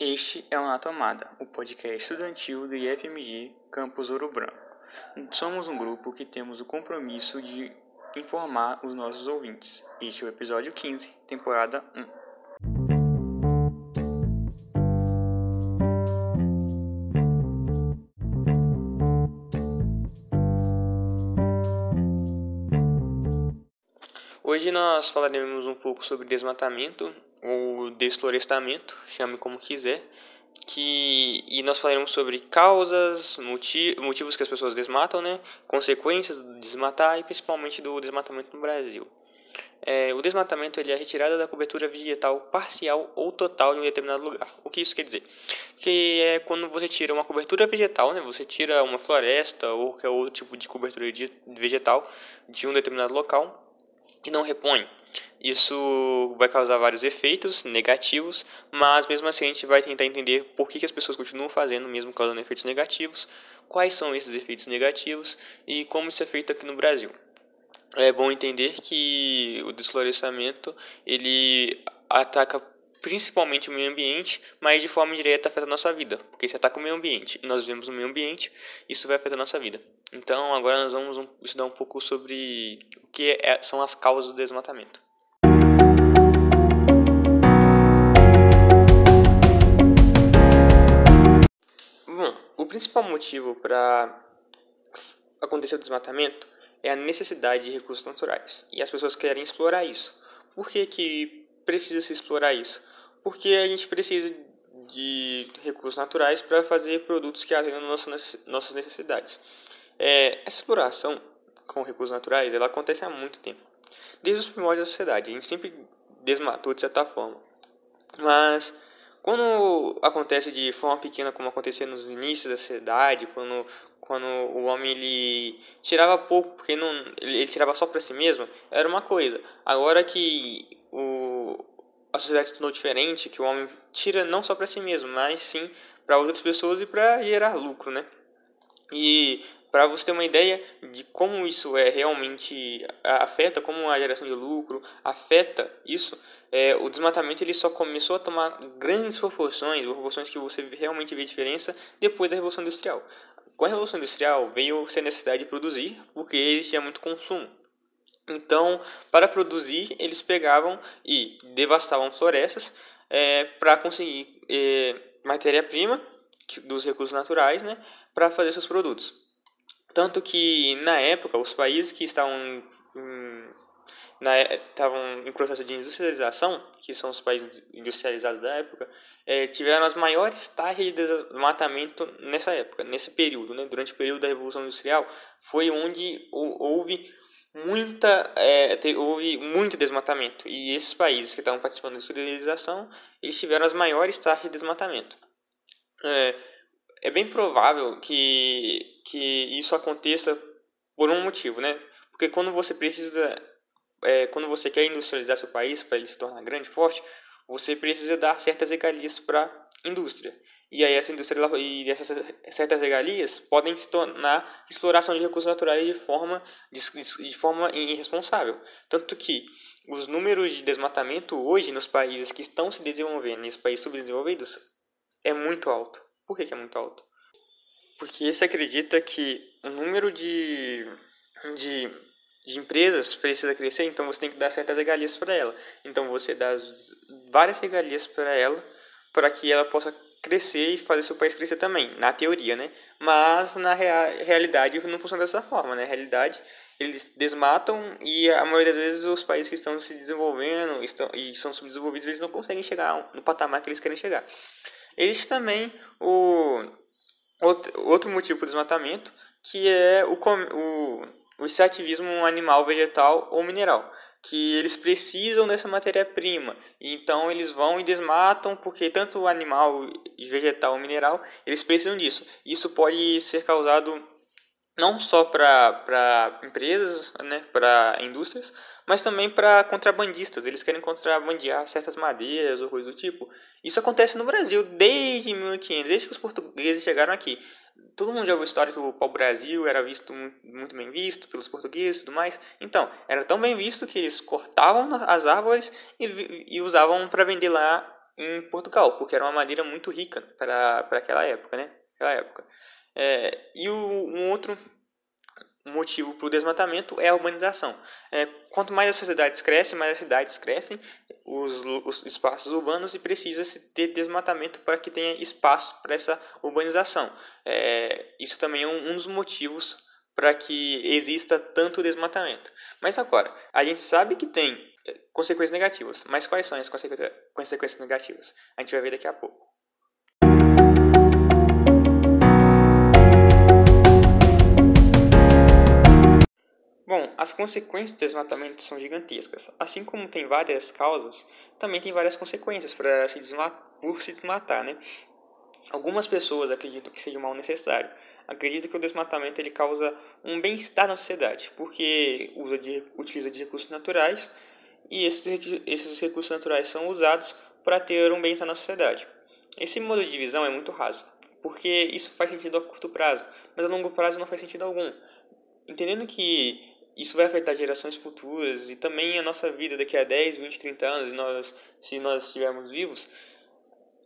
Este é o Na Tomada, o podcast estudantil do IFMG Campus Ouro Branco. Somos um grupo que temos o compromisso de informar os nossos ouvintes. Este é o episódio 15, temporada 1. Hoje nós falaremos um pouco sobre desmatamento desflorestamento, chame como quiser, que e nós falaremos sobre causas, motiv, motivos que as pessoas desmatam, né, consequências do desmatar e principalmente do desmatamento no Brasil. É, o desmatamento ele é a retirada da cobertura vegetal parcial ou total de um determinado lugar. O que isso quer dizer? Que é quando você tira uma cobertura vegetal, né, você tira uma floresta ou qualquer outro tipo de cobertura vegetal de um determinado local e não repõe. Isso vai causar vários efeitos negativos, mas mesmo assim a gente vai tentar entender por que, que as pessoas continuam fazendo, mesmo causando efeitos negativos, quais são esses efeitos negativos e como isso é feito aqui no Brasil. É bom entender que o desflorestamento ele ataca principalmente o meio ambiente, mas de forma direta afeta a nossa vida, porque se ataca o meio ambiente e nós vivemos no meio ambiente, isso vai afetar a nossa vida. Então agora nós vamos estudar um pouco sobre o que é, são as causas do desmatamento. Bom, o principal motivo para acontecer o desmatamento é a necessidade de recursos naturais e as pessoas querem explorar isso. Por que, que precisa se explorar isso? Porque a gente precisa de recursos naturais para fazer produtos que atendam nossas necessidades. É, essa exploração com recursos naturais ela acontece há muito tempo. Desde os primórdios da sociedade, a gente sempre desmatou de certa forma. Mas quando acontece de forma pequena, como acontecia nos inícios da sociedade, quando, quando o homem ele tirava pouco, porque não, ele, ele tirava só para si mesmo, era uma coisa. Agora que o, a sociedade se tornou diferente, que o homem tira não só para si mesmo, mas sim para outras pessoas e para gerar lucro, né? E para você ter uma ideia de como isso é realmente afeta, como a geração de lucro afeta isso, é, o desmatamento ele só começou a tomar grandes proporções, proporções que você realmente vê diferença depois da Revolução Industrial. Com a Revolução Industrial veio a necessidade de produzir, porque existia muito consumo. Então, para produzir, eles pegavam e devastavam florestas é, para conseguir é, matéria-prima dos recursos naturais né, para fazer seus produtos. Tanto que, na época, os países que estavam em, na, estavam em processo de industrialização, que são os países industrializados da época, é, tiveram as maiores taxas de desmatamento nessa época, nesse período, né? durante o período da Revolução Industrial, foi onde houve muita é, houve muito desmatamento e esses países que estavam participando da industrialização eles tiveram as maiores taxas de desmatamento é, é bem provável que, que isso aconteça por um motivo, né? Porque quando você precisa, é, quando você quer industrializar seu país para ele se tornar grande, forte, você precisa dar certas regalias para a indústria. E aí essa indústria e essas certas regalias podem se tornar exploração de recursos naturais de forma de, de forma irresponsável. Tanto que os números de desmatamento hoje nos países que estão se desenvolvendo, nos países subdesenvolvidos, é muito alto. Por que, que é muito alto? Porque se acredita que o número de, de, de empresas precisa crescer, então você tem que dar certas regalias para ela. Então você dá várias regalias para ela, para que ela possa crescer e fazer seu país crescer também, na teoria, né? Mas na rea realidade não funciona dessa forma, né? Na realidade, eles desmatam e a maioria das vezes os países que estão se desenvolvendo estão, e são subdesenvolvidos, eles não conseguem chegar no patamar que eles querem chegar. Existe também o outro motivo para o desmatamento, que é o, o, o extrativismo animal, vegetal ou mineral, que eles precisam dessa matéria-prima, então eles vão e desmatam, porque tanto o animal, vegetal ou mineral, eles precisam disso. Isso pode ser causado não só para empresas, né, para indústrias, mas também para contrabandistas. Eles querem contrabandear certas madeiras ou coisa do tipo. Isso acontece no Brasil desde 1500, desde que os portugueses chegaram aqui. Todo mundo já ouviu a história que o pau-brasil era visto muito bem visto pelos portugueses e tudo mais. Então, era tão bem visto que eles cortavam as árvores e, e usavam para vender lá em Portugal, porque era uma madeira muito rica para aquela época, né? Aquela época. É, e o, um outro motivo para o desmatamento é a urbanização. É, quanto mais as sociedades crescem, mais as cidades crescem, os, os espaços urbanos e precisa-se ter desmatamento para que tenha espaço para essa urbanização. É, isso também é um, um dos motivos para que exista tanto desmatamento. Mas agora, a gente sabe que tem é, consequências negativas, mas quais são as consequências negativas? A gente vai ver daqui a pouco. Bom, as consequências do desmatamento são gigantescas. Assim como tem várias causas, também tem várias consequências para se por se desmatar, né? Algumas pessoas acreditam que seja um mal necessário. Acreditam que o desmatamento ele causa um bem-estar na sociedade, porque usa de, utiliza de recursos naturais e esses, esses recursos naturais são usados para ter um bem-estar na sociedade. Esse modo de visão é muito raso, porque isso faz sentido a curto prazo, mas a longo prazo não faz sentido algum. Entendendo que isso vai afetar gerações futuras e também a nossa vida daqui a 10, 20, 30 anos, nós, se nós estivermos vivos,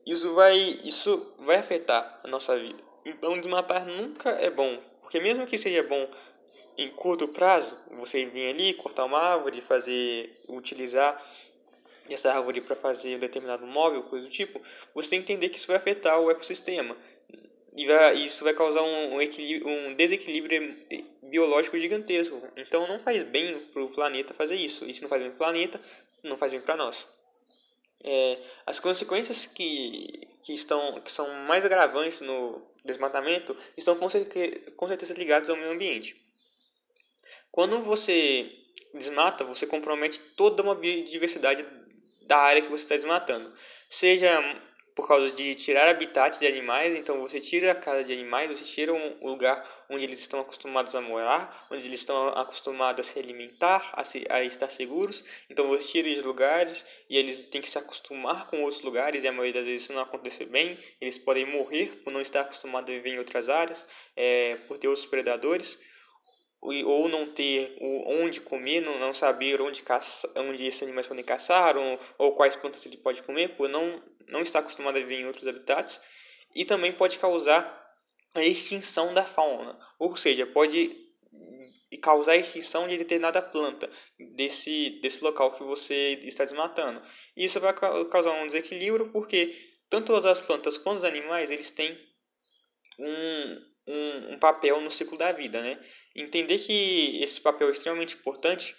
isso vai, isso vai afetar a nossa vida. Então, desmatar nunca é bom, porque mesmo que seja bom em curto prazo, você vir ali, cortar uma árvore, fazer, utilizar essa árvore para fazer um determinado móvel, coisa do tipo, você tem que entender que isso vai afetar o ecossistema. E vai, isso vai causar um, um, um desequilíbrio biológico gigantesco. Então não faz bem para o planeta fazer isso. Isso não faz bem para o planeta, não faz bem para nós. É, as consequências que, que, estão, que são mais agravantes no desmatamento estão com certeza, com certeza ligadas ao meio ambiente. Quando você desmata, você compromete toda uma biodiversidade da área que você está desmatando. Seja por causa de tirar habitats de animais, então você tira a casa de animais, você tira um lugar onde eles estão acostumados a morar, onde eles estão acostumados a se alimentar, a, se, a estar seguros, então você tira os lugares e eles têm que se acostumar com outros lugares e a maioria das vezes isso não acontece bem, eles podem morrer por não estar acostumados a viver em outras áreas, é, por ter outros predadores ou não ter onde comer, não saber onde, caça, onde esses animais podem caçar, ou, ou quais plantas ele pode comer, por não, não estar acostumado a viver em outros habitats, e também pode causar a extinção da fauna, ou seja, pode causar a extinção de determinada planta desse, desse local que você está desmatando. Isso vai causar um desequilíbrio porque tanto as plantas quanto os animais eles têm um, um, um, papel no ciclo da vida, né? Entender que esse papel é extremamente importante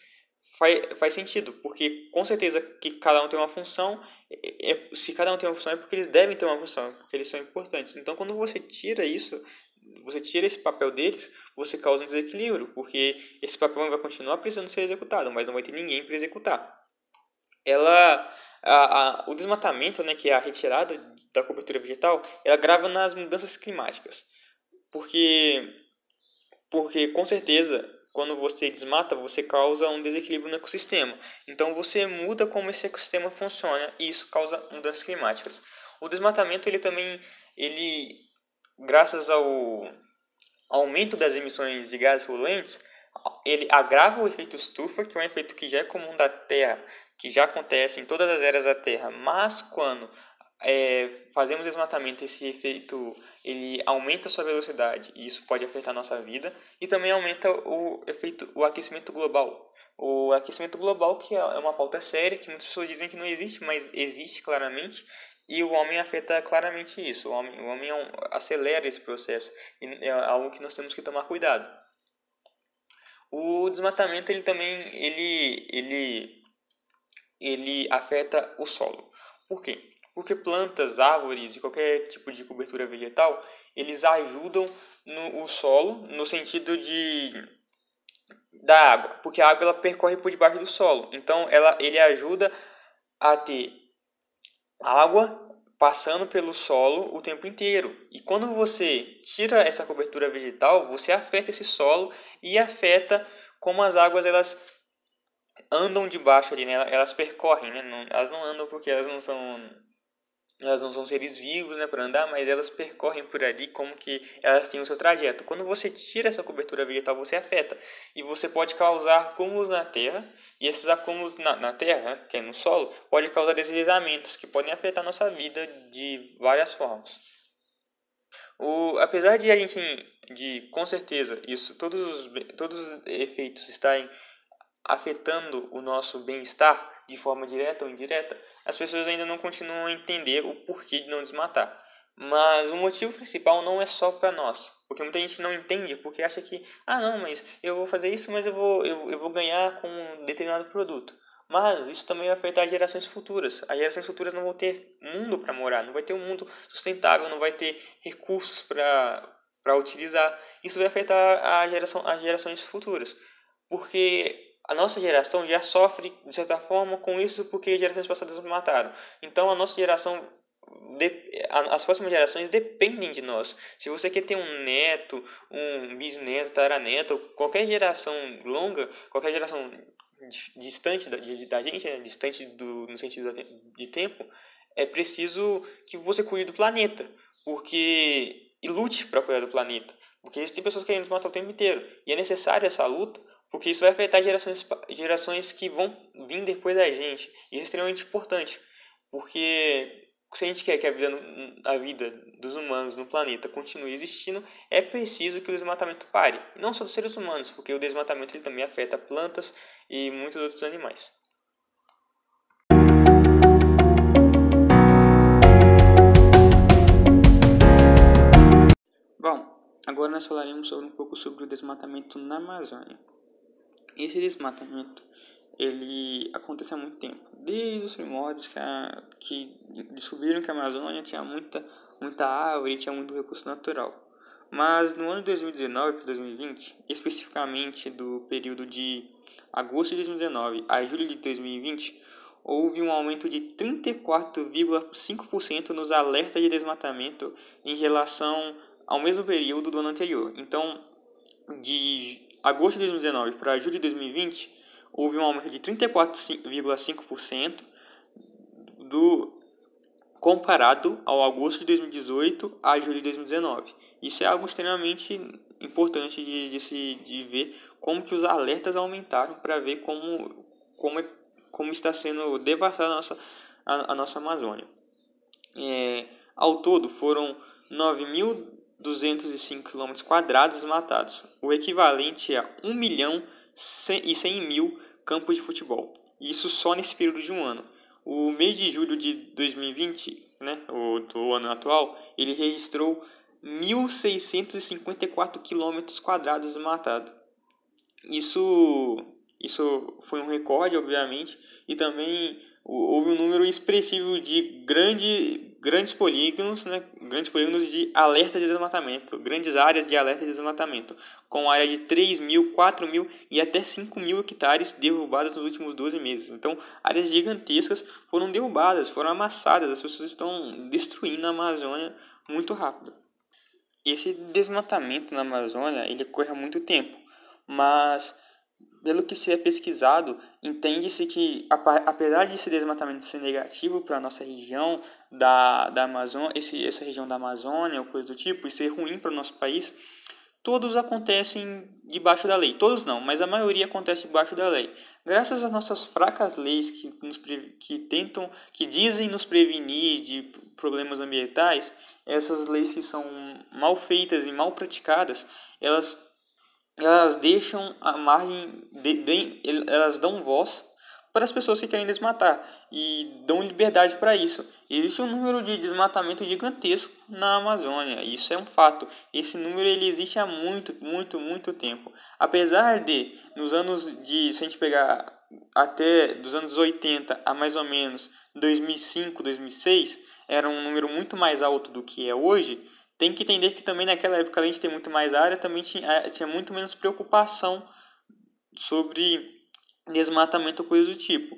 faz, faz sentido, porque com certeza que cada um tem uma função, é, é, se cada um tem uma função é porque eles devem ter uma função, porque eles são importantes. Então, quando você tira isso, você tira esse papel deles, você causa um desequilíbrio, porque esse papel vai continuar precisando ser executado, mas não vai ter ninguém para executar. Ela, a, a, o desmatamento, né, que é a retirada da cobertura vegetal, ela grava nas mudanças climáticas. Porque, porque com certeza, quando você desmata, você causa um desequilíbrio no ecossistema. Então você muda como esse ecossistema funciona e isso causa mudanças climáticas. O desmatamento ele também ele graças ao aumento das emissões de gases poluentes, ele agrava o efeito estufa, que é um efeito que já é comum da Terra, que já acontece em todas as eras da Terra, mas quando é, fazemos desmatamento, esse efeito ele aumenta a sua velocidade e isso pode afetar a nossa vida e também aumenta o efeito o aquecimento global. O aquecimento global que é uma pauta séria que muitas pessoas dizem que não existe, mas existe claramente e o homem afeta claramente isso. O homem, o homem é acelera esse processo e é algo que nós temos que tomar cuidado. O desmatamento ele também ele ele ele afeta o solo. Por quê? Porque plantas, árvores e qualquer tipo de cobertura vegetal, eles ajudam no o solo no sentido de da água, porque a água ela percorre por debaixo do solo. Então ela ele ajuda a ter água passando pelo solo o tempo inteiro. E quando você tira essa cobertura vegetal, você afeta esse solo e afeta como as águas elas andam debaixo ali, né? Elas percorrem, né? Não, elas não andam porque elas não são elas não são seres vivos né, para andar, mas elas percorrem por ali como que elas têm o seu trajeto. Quando você tira essa cobertura vegetal, você afeta. E você pode causar acúmulos na terra, e esses acúmulos na, na terra, que é no solo, pode causar deslizamentos que podem afetar nossa vida de várias formas. O, apesar de a gente, de com certeza, isso, todos os, todos os efeitos estarem afetando o nosso bem-estar, de forma direta ou indireta, as pessoas ainda não continuam a entender o porquê de não desmatar. Mas o motivo principal não é só para nós, porque muita gente não entende, porque acha que, ah não, mas eu vou fazer isso, mas eu vou, eu, eu vou ganhar com um determinado produto. Mas isso também vai afetar as gerações futuras. As gerações futuras não vão ter mundo para morar, não vai ter um mundo sustentável, não vai ter recursos para utilizar. Isso vai afetar a geração, as gerações futuras. Porque a nossa geração já sofre, de certa forma, com isso porque gerações passadas nos mataram. Então, a nossa geração, as próximas gerações dependem de nós. Se você quer ter um neto, um bisneto, taraneto, qualquer geração longa, qualquer geração distante da, da gente, né? distante do, no sentido de tempo, é preciso que você cuide do planeta. Porque, e lute para cuidar do planeta. Porque existem pessoas querendo nos matar o tempo inteiro. E é necessária essa luta porque isso vai afetar gerações, gerações que vão vir depois da gente. Isso é extremamente importante, porque se a gente quer que a vida, a vida dos humanos no planeta continue existindo, é preciso que o desmatamento pare. Não só dos seres humanos, porque o desmatamento ele também afeta plantas e muitos outros animais. Bom, agora nós falaremos sobre um pouco sobre o desmatamento na Amazônia. Esse desmatamento ele acontece há muito tempo, desde os primórdios que, a, que descobriram que a Amazônia tinha muita, muita árvore tinha muito recurso natural. Mas no ano de 2019 para 2020, especificamente do período de agosto de 2019 a julho de 2020, houve um aumento de 34,5% nos alertas de desmatamento em relação ao mesmo período do ano anterior. Então, de agosto de 2019 para julho de 2020, houve um aumento de 34,5% do comparado ao agosto de 2018 a julho de 2019. Isso é algo extremamente importante de, de, se, de ver como que os alertas aumentaram para ver como, como, é, como está sendo devastada a nossa, a, a nossa Amazônia. É, ao todo foram 9.000 205 km quadrados matados, o equivalente a 1 milhão e 100 mil campos de futebol. Isso só nesse período de um ano. O mês de julho de 2020, né, o do ano atual, ele registrou 1.654 km quadrados matados. Isso, isso foi um recorde, obviamente, e também houve um número expressivo de grande grandes polígonos, né, grandes polígonos de alerta de desmatamento, grandes áreas de alerta de desmatamento, com área de 3 mil, 4 mil e até 5 mil hectares derrubadas nos últimos 12 meses. Então, áreas gigantescas foram derrubadas, foram amassadas, as pessoas estão destruindo a Amazônia muito rápido. Esse desmatamento na Amazônia, ele ocorre há muito tempo, mas pelo que se é pesquisado, entende-se que, apesar de esse desmatamento ser negativo para a nossa região da, da Amazônia, esse, essa região da Amazônia ou coisa do tipo, e ser ruim para o nosso país, todos acontecem debaixo da lei. Todos não, mas a maioria acontece debaixo da lei. Graças às nossas fracas leis que, nos, que tentam, que dizem nos prevenir de problemas ambientais, essas leis que são mal feitas e mal praticadas, elas elas deixam a margem, de, de, elas dão voz para as pessoas que querem desmatar e dão liberdade para isso. Existe um número de desmatamento gigantesco na Amazônia, isso é um fato. Esse número ele existe há muito, muito, muito tempo. Apesar de nos anos de, se a gente pegar até dos anos 80 a mais ou menos 2005, 2006, era um número muito mais alto do que é hoje tem que entender que também naquela época, além de ter muito mais área, também tinha, é, tinha muito menos preocupação sobre desmatamento ou coisa do tipo.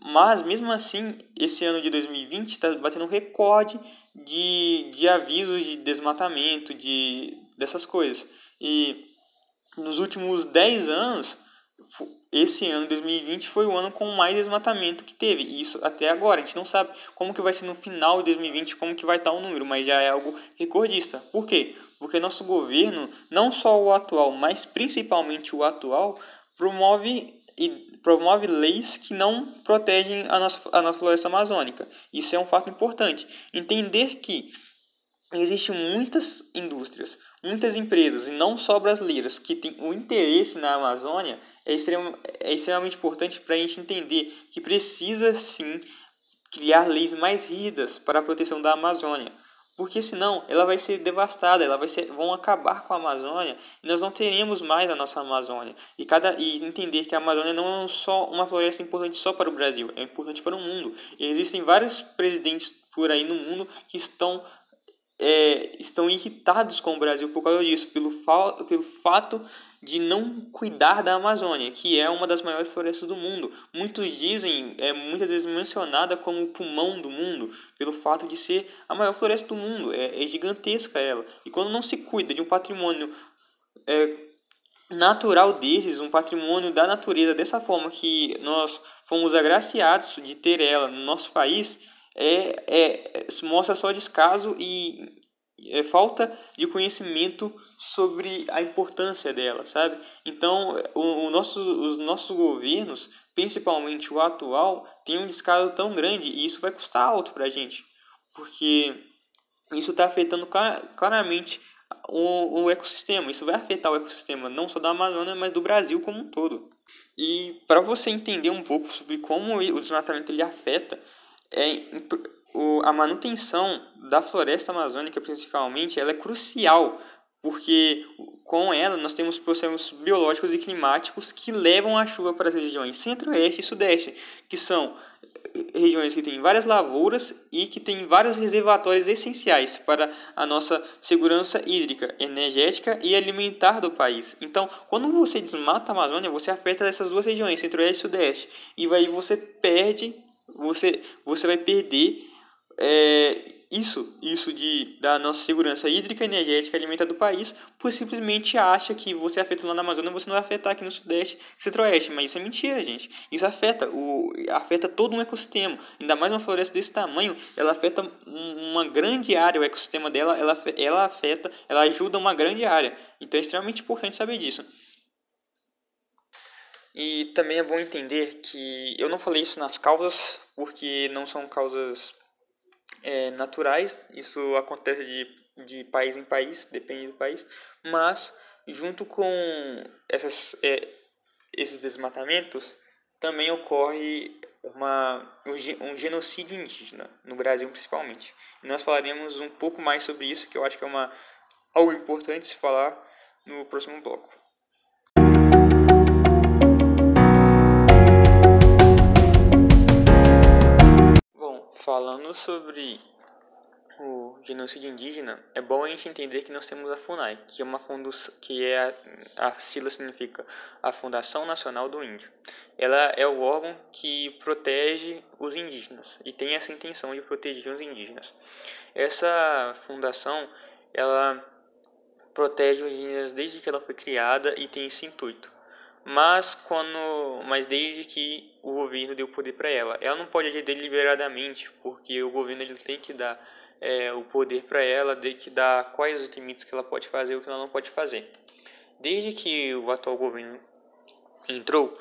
Mas, mesmo assim, esse ano de 2020 está batendo um recorde de, de avisos de desmatamento, de, dessas coisas. E nos últimos 10 anos, esse ano, 2020, foi o ano com mais desmatamento que teve. E isso até agora. A gente não sabe como que vai ser no final de 2020, como que vai estar o número, mas já é algo recordista. Por quê? Porque nosso governo, não só o atual, mas principalmente o atual, promove e promove leis que não protegem a nossa, a nossa floresta amazônica. Isso é um fato importante. Entender que existem muitas indústrias, muitas empresas, e não só brasileiras, que têm o interesse na Amazônia, é, extrem, é extremamente importante para a gente entender que precisa sim criar leis mais rígidas para a proteção da Amazônia. Porque senão ela vai ser devastada, ela vai ser, vão acabar com a Amazônia e nós não teremos mais a nossa Amazônia. E, cada, e entender que a Amazônia não é só uma floresta importante só para o Brasil, é importante para o mundo. E existem vários presidentes por aí no mundo que estão é, estão irritados com o Brasil por causa disso, pelo, fa pelo fato de não cuidar da Amazônia, que é uma das maiores florestas do mundo. Muitos dizem, é muitas vezes mencionada como o pulmão do mundo, pelo fato de ser a maior floresta do mundo. É, é gigantesca ela. E quando não se cuida de um patrimônio é, natural desses, um patrimônio da natureza dessa forma que nós fomos agraciados de ter ela no nosso país, é, é, mostra só descaso e é, falta de conhecimento sobre a importância dela, sabe? Então, o, o nosso, os nossos governos, principalmente o atual, tem um descaso tão grande e isso vai custar alto para a gente, porque isso está afetando clar, claramente o, o ecossistema. Isso vai afetar o ecossistema não só da Amazônia, mas do Brasil como um todo. E para você entender um pouco sobre como o desmatamento ele afeta é, o, a manutenção da floresta amazônica, principalmente, ela é crucial, porque com ela nós temos processos biológicos e climáticos que levam a chuva para as regiões centro-oeste e sudeste, que são regiões que têm várias lavouras e que têm vários reservatórios essenciais para a nossa segurança hídrica, energética e alimentar do país. Então, quando você desmata a Amazônia, você afeta essas duas regiões, centro-oeste e sudeste, e aí você perde você, você vai perder é, isso, isso de, da nossa segurança hídrica, energética alimentar do país, por simplesmente acha que você afeta lá na Amazônia, você não vai afetar aqui no Sudeste Centro-Oeste. Mas isso é mentira, gente. Isso afeta, o, afeta todo um ecossistema. Ainda mais uma floresta desse tamanho, ela afeta uma grande área, o ecossistema dela, ela, ela afeta, ela ajuda uma grande área. Então é extremamente importante saber disso. E também é bom entender que eu não falei isso nas causas, porque não são causas é, naturais, isso acontece de, de país em país, depende do país, mas junto com essas, é, esses desmatamentos, também ocorre uma, um genocídio indígena, no Brasil principalmente. E nós falaremos um pouco mais sobre isso, que eu acho que é uma, algo importante se falar no próximo bloco. Falando sobre o genocídio indígena, é bom a gente entender que nós temos a FUNAI, que é uma fundação, que é a, a sigla significa a Fundação Nacional do Índio. Ela é o órgão que protege os indígenas e tem essa intenção de proteger os indígenas. Essa fundação, ela protege os indígenas desde que ela foi criada e tem esse intuito mas quando mas desde que o governo deu poder para ela. Ela não pode agir deliberadamente porque o governo ele tem que dar é, o poder para ela tem que dar quais os limites que ela pode fazer e o que ela não pode fazer. Desde que o atual governo entrou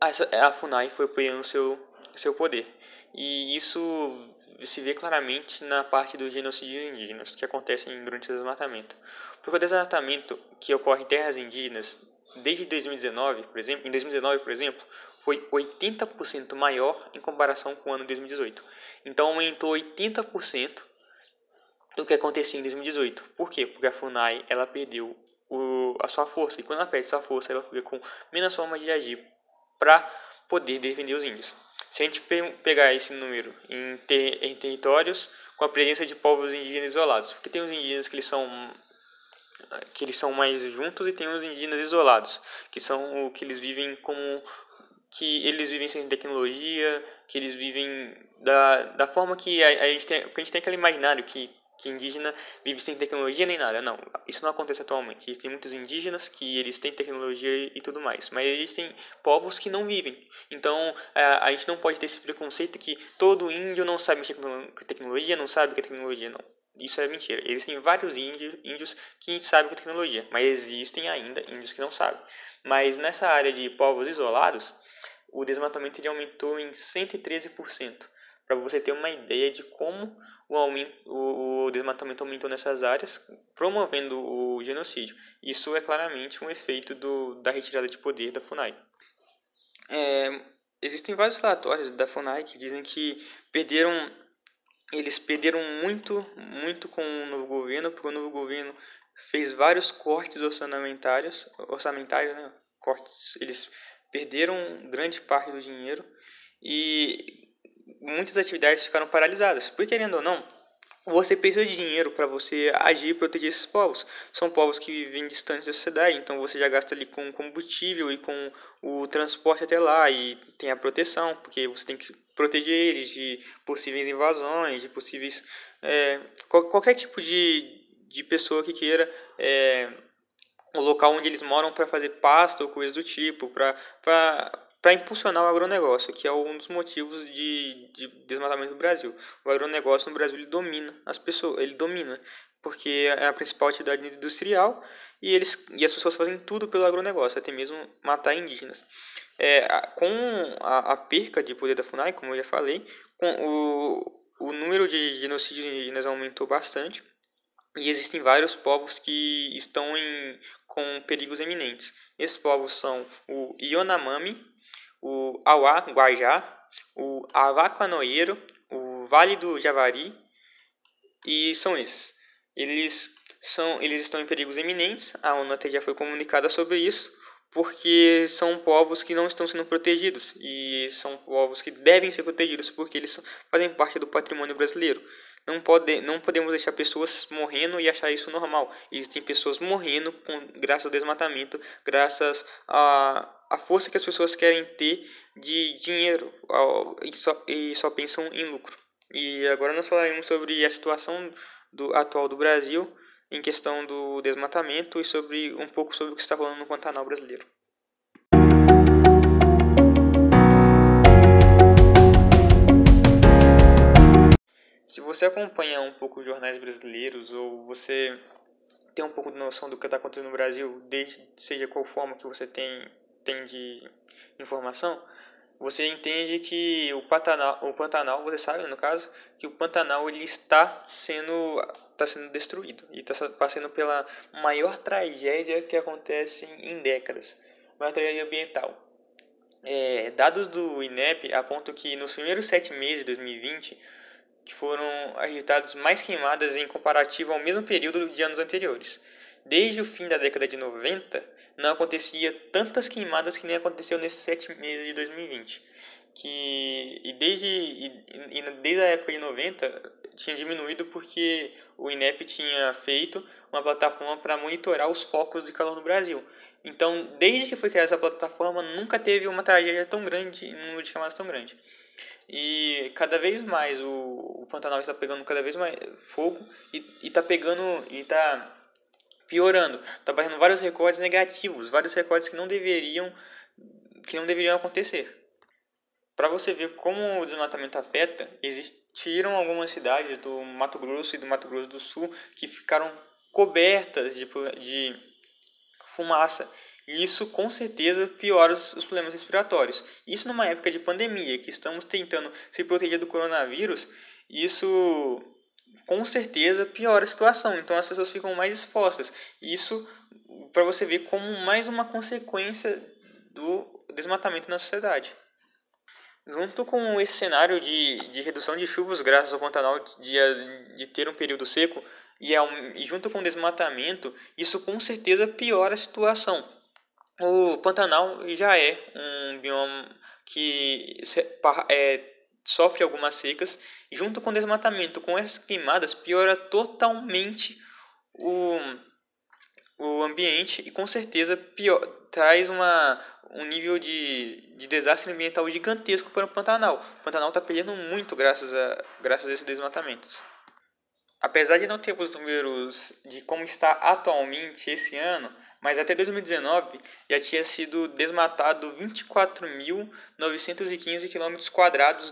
a Funai foi apoiando seu seu poder. E isso se vê claramente na parte do genocídio indígenas que acontece durante o desmatamento. Porque o desmatamento que ocorre em terras indígenas desde 2019, por exemplo, em 2019, por exemplo, foi 80% maior em comparação com o ano 2018. Então aumentou 80% do que acontecia em 2018. Por quê? Porque a FUNAI ela perdeu o, a sua força e quando ela perde sua força, ela fica com menos forma de agir para poder defender os índios. Se a gente pe pegar esse número em, ter, em territórios com a presença de povos indígenas isolados, porque tem os indígenas que eles são que eles são mais juntos e tem os indígenas isolados, que são o que eles vivem como que eles vivem sem tecnologia, que eles vivem da, da forma que a, a gente tem, que a gente tem aquele imaginário que que indígena vive sem tecnologia nem nada. Não, isso não acontece atualmente. Existem muitos indígenas que eles têm tecnologia e tudo mais, mas existem povos que não vivem. Então a, a gente não pode ter esse preconceito que todo índio não sabe mexer com tecnologia, não sabe o que é tecnologia, não. Isso é mentira. Existem vários índios, que sabem é tecnologia, mas existem ainda índios que não sabem. Mas nessa área de povos isolados, o desmatamento ele aumentou em 113% para você ter uma ideia de como o, aumento, o, o, desmatamento aumentou nessas áreas, promovendo o genocídio. Isso é claramente um efeito do, da retirada de poder da FUNAI. É, existem vários relatórios da FUNAI que dizem que perderam eles perderam muito, muito com o novo governo, porque o novo governo fez vários cortes orçamentários, orçamentários, né? Cortes, eles perderam grande parte do dinheiro e muitas atividades ficaram paralisadas. Porque, querendo ou não, você precisa de dinheiro para você agir e proteger esses povos. São povos que vivem distantes da sociedade, então você já gasta ali com combustível e com o transporte até lá e tem a proteção, porque você tem que proteger eles de possíveis invasões, de possíveis é, qualquer tipo de, de pessoa que queira é, o local onde eles moram para fazer pasta ou coisas do tipo, para para impulsionar o agronegócio, que é um dos motivos de, de desmatamento do Brasil. O agronegócio no Brasil ele domina as pessoas, ele domina, porque é a principal atividade industrial e eles e as pessoas fazem tudo pelo agronegócio, até mesmo matar indígenas. É, com a, a, perca de poder da FUNAI, como eu já falei, com o, o número de genocídios indígenas aumentou bastante e existem vários povos que estão em, com perigos eminentes. Esses povos são o Ionamami, o Auá Guajá, o Avaquanoeiro, o Vale do Javari e são esses. Eles são eles estão em perigos eminentes. A ONU até já foi comunicada sobre isso, porque são povos que não estão sendo protegidos e são povos que devem ser protegidos porque eles fazem parte do patrimônio brasileiro. Não, pode, não podemos deixar pessoas morrendo e achar isso normal. Existem pessoas morrendo com, graças ao desmatamento, graças a, a força que as pessoas querem ter de dinheiro ao, e, só, e só pensam em lucro. E agora nós falaremos sobre a situação do, atual do Brasil em questão do desmatamento e sobre um pouco sobre o que está rolando no Pantanal brasileiro. Se você acompanha um pouco os jornais brasileiros ou você tem um pouco de noção do que está acontecendo no Brasil, desde seja qual forma que você tem, tem de informação, você entende que o Pantanal, o Pantanal, você sabe no caso, que o Pantanal ele está sendo está sendo destruído e está passando pela maior tragédia que acontece em décadas, maior tragédia ambiental. É, dados do INEP apontam que nos primeiros sete meses de 2020 que foram registrados mais queimadas em comparativo ao mesmo período de anos anteriores. Desde o fim da década de 90, não acontecia tantas queimadas que nem aconteceu nesses sete meses de 2020. Que, e, desde, e, e desde a época de 90 tinha diminuído porque o INEP tinha feito uma plataforma para monitorar os focos de calor no Brasil. Então, desde que foi criada essa plataforma, nunca teve uma tragédia tão grande, um número de queimadas tão grande. E cada vez mais o, o Pantanal está pegando cada vez mais fogo e está pegando e está piorando. Está batendo vários recordes negativos, vários recordes que não deveriam que não deveriam acontecer. Para você ver como o desmatamento afeta, existiram algumas cidades do Mato Grosso e do Mato Grosso do Sul que ficaram cobertas de, de fumaça e isso com certeza piora os, os problemas respiratórios. Isso numa época de pandemia, que estamos tentando se proteger do coronavírus, isso com certeza piora a situação. Então as pessoas ficam mais expostas. Isso para você ver como mais uma consequência do desmatamento na sociedade. Junto com esse cenário de, de redução de chuvas graças ao Pantanal de, de ter um período seco e, ao, e junto com o desmatamento, isso com certeza piora a situação. O Pantanal já é um bioma que é, sofre algumas secas, junto com o desmatamento, com essas queimadas, piora totalmente o, o ambiente e com certeza pior, traz uma, um nível de, de desastre ambiental gigantesco para o Pantanal. O Pantanal está perdendo muito graças a, graças a esses desmatamentos. apesar de não termos números de como está atualmente esse ano, mas até 2019 já tinha sido desmatado 24.915 km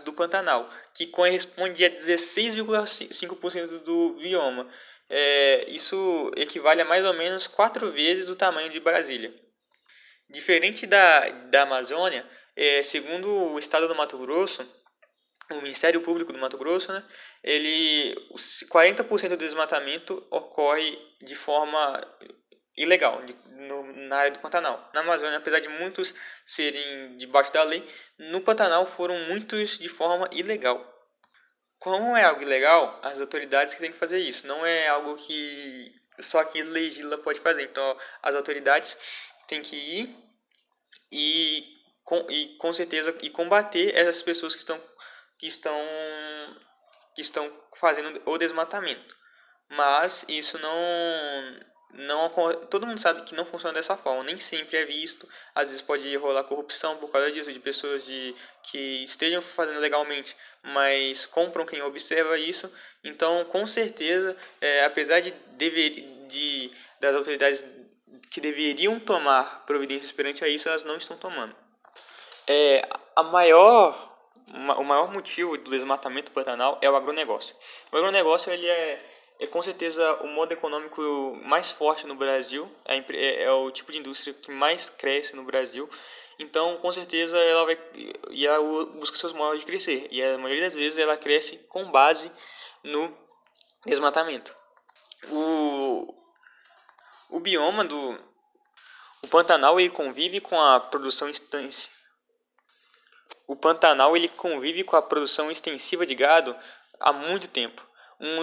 do Pantanal, que corresponde a 16,5% do bioma. É, isso equivale a mais ou menos quatro vezes o tamanho de Brasília. Diferente da, da Amazônia, é, segundo o estado do Mato Grosso, o Ministério Público do Mato Grosso, né, ele 40% do desmatamento ocorre de forma ilegal de, no, na área do Pantanal. Na Amazônia, apesar de muitos serem debaixo da lei, no Pantanal foram muitos de forma ilegal. Como é algo ilegal, as autoridades que têm que fazer isso. Não é algo que só quem legisla pode fazer. Então, as autoridades têm que ir e com, e com certeza e combater essas pessoas que estão que estão que estão fazendo o desmatamento. Mas isso não não todo mundo sabe que não funciona dessa forma nem sempre é visto. Às vezes pode rolar corrupção por causa disso de pessoas de que estejam fazendo legalmente mas compram quem observa isso. Então com certeza é, apesar de dever de das autoridades que deveriam tomar providências perante a isso elas não estão tomando. É a maior o maior motivo do desmatamento pantanal é o agronegócio. O agronegócio ele é é com certeza o modo econômico mais forte no Brasil, é, é, é, o tipo de indústria que mais cresce no Brasil. Então, com certeza, ela vai e ela busca seus modos de crescer. E a maioria das vezes ela cresce com base no desmatamento. O, o bioma do o Pantanal ele convive com a produção extensiva. O Pantanal ele convive com a produção extensiva de gado há muito tempo. Um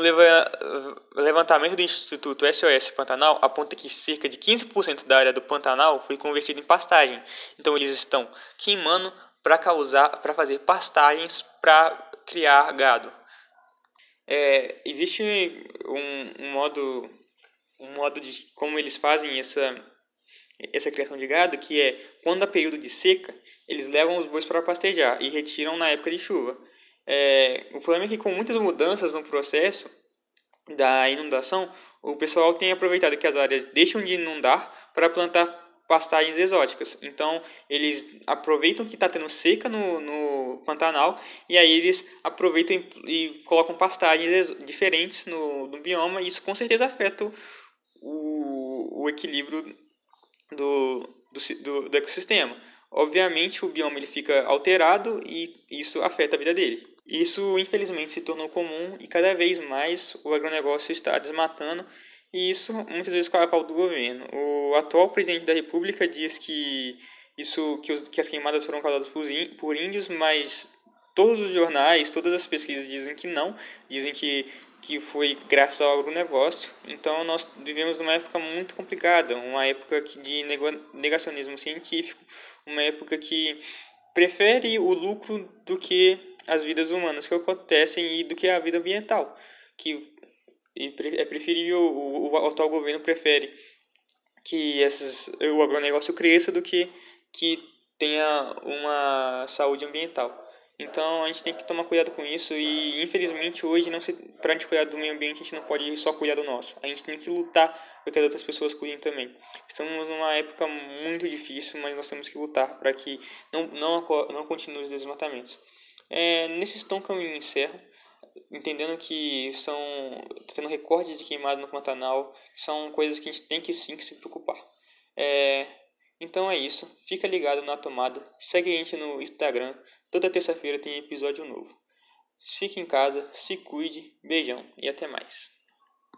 levantamento do Instituto SOS Pantanal aponta que cerca de 15% da área do Pantanal foi convertida em pastagem. Então eles estão queimando para causar, para fazer pastagens para criar gado. É, existe um, um, modo, um modo de como eles fazem essa essa criação de gado, que é quando há período de seca, eles levam os bois para pastejar e retiram na época de chuva. É, o problema é que com muitas mudanças no processo da inundação, o pessoal tem aproveitado que as áreas deixam de inundar para plantar pastagens exóticas. Então, eles aproveitam que está tendo seca no, no Pantanal e aí eles aproveitam e, e colocam pastagens diferentes no, no bioma e isso com certeza afeta o, o equilíbrio do, do, do, do ecossistema. Obviamente, o bioma ele fica alterado e isso afeta a vida dele. Isso, infelizmente, se tornou comum e cada vez mais o agronegócio está desmatando e isso muitas vezes com a aval do governo. O atual presidente da República diz que isso que, os, que as queimadas foram causadas por, índios, mas todos os jornais, todas as pesquisas dizem que não, dizem que que foi graças ao agronegócio. Então nós vivemos uma época muito complicada, uma época de negacionismo científico, uma época que prefere o lucro do que as vidas humanas que acontecem e do que a vida ambiental, que é preferível, o, o atual governo prefere que essas, o agronegócio cresça do que que tenha uma saúde ambiental. Então a gente tem que tomar cuidado com isso e infelizmente hoje não para a gente cuidar do meio ambiente a gente não pode só cuidar do nosso. A gente tem que lutar para que as outras pessoas cuidem também. Estamos numa época muito difícil, mas nós temos que lutar para que não não não continue os desmatamentos. É, nesse tom que eu me encerro, entendendo que são tendo recordes de queimado no Pantanal, são coisas que a gente tem que sim que se preocupar. É, então é isso, fica ligado na tomada, segue a gente no Instagram, toda terça-feira tem episódio novo. Fique em casa, se cuide, beijão e até mais.